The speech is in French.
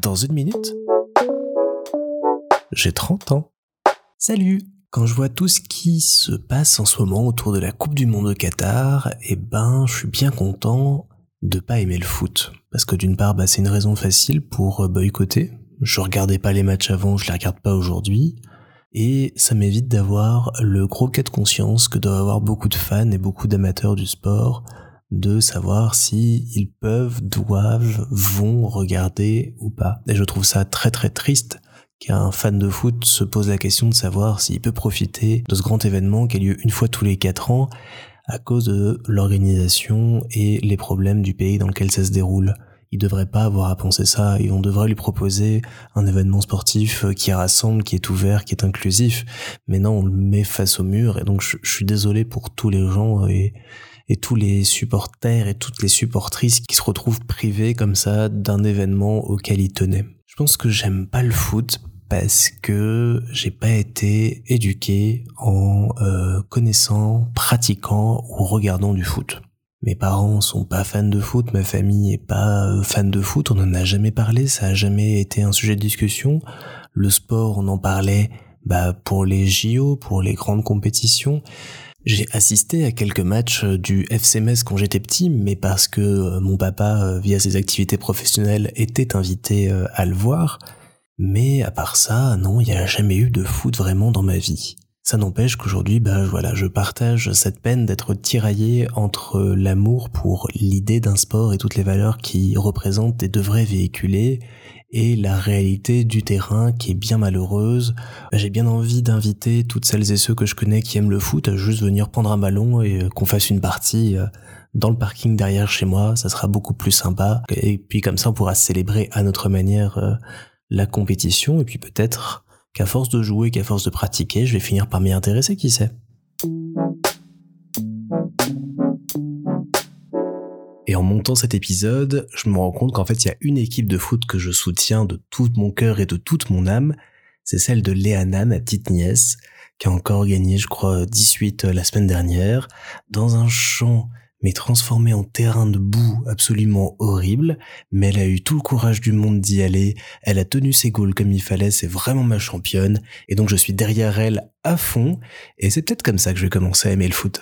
Dans une minute, j'ai 30 ans. Salut Quand je vois tout ce qui se passe en ce moment autour de la Coupe du Monde au Qatar, eh ben, je suis bien content de pas aimer le foot. Parce que d'une part, bah, c'est une raison facile pour euh, boycotter. Je regardais pas les matchs avant, je les regarde pas aujourd'hui. Et ça m'évite d'avoir le gros cas de conscience que doivent avoir beaucoup de fans et beaucoup d'amateurs du sport de savoir si ils peuvent, doivent, vont regarder ou pas. Et je trouve ça très très triste qu'un fan de foot se pose la question de savoir s'il peut profiter de ce grand événement qui a lieu une fois tous les quatre ans à cause de l'organisation et les problèmes du pays dans lequel ça se déroule. Il devrait pas avoir à penser ça et on devrait lui proposer un événement sportif qui rassemble, qui est ouvert, qui est inclusif. Mais non, on le met face au mur et donc je, je suis désolé pour tous les gens et, et tous les supporters et toutes les supportrices qui se retrouvent privés comme ça d'un événement auquel ils tenaient. Je pense que j'aime pas le foot parce que j'ai pas été éduqué en euh, connaissant, pratiquant ou regardant du foot. Mes parents sont pas fans de foot, ma famille est pas euh, fan de foot, on en a jamais parlé, ça a jamais été un sujet de discussion. Le sport, on en parlait bah, pour les JO, pour les grandes compétitions. J'ai assisté à quelques matchs euh, du FC Metz quand j'étais petit, mais parce que euh, mon papa, euh, via ses activités professionnelles, était invité à le voir. Mais à part ça, non, il n'y a jamais eu de foot vraiment dans ma vie. Ça n'empêche qu'aujourd'hui, bah voilà, je partage cette peine d'être tiraillé entre l'amour pour l'idée d'un sport et toutes les valeurs qui représentent et devraient véhiculer, et la réalité du terrain qui est bien malheureuse. J'ai bien envie d'inviter toutes celles et ceux que je connais qui aiment le foot à juste venir prendre un ballon et qu'on fasse une partie euh, dans le parking derrière chez moi, ça sera beaucoup plus sympa. Et puis comme ça, on pourra célébrer à notre manière euh, la compétition et puis peut-être qu'à force de jouer, qu'à force de pratiquer, je vais finir par m'y intéresser, qui sait? Et en montant cet épisode, je me rends compte qu'en fait, il y a une équipe de foot que je soutiens de tout mon cœur et de toute mon âme. C'est celle de Léana, ma petite nièce, qui a encore gagné, je crois, 18 euh, la semaine dernière, dans un champ mais transformé en terrain de boue absolument horrible, mais elle a eu tout le courage du monde d'y aller, elle a tenu ses goals comme il fallait, c'est vraiment ma championne, et donc je suis derrière elle à fond, et c'est peut-être comme ça que je vais commencer à aimer le foot.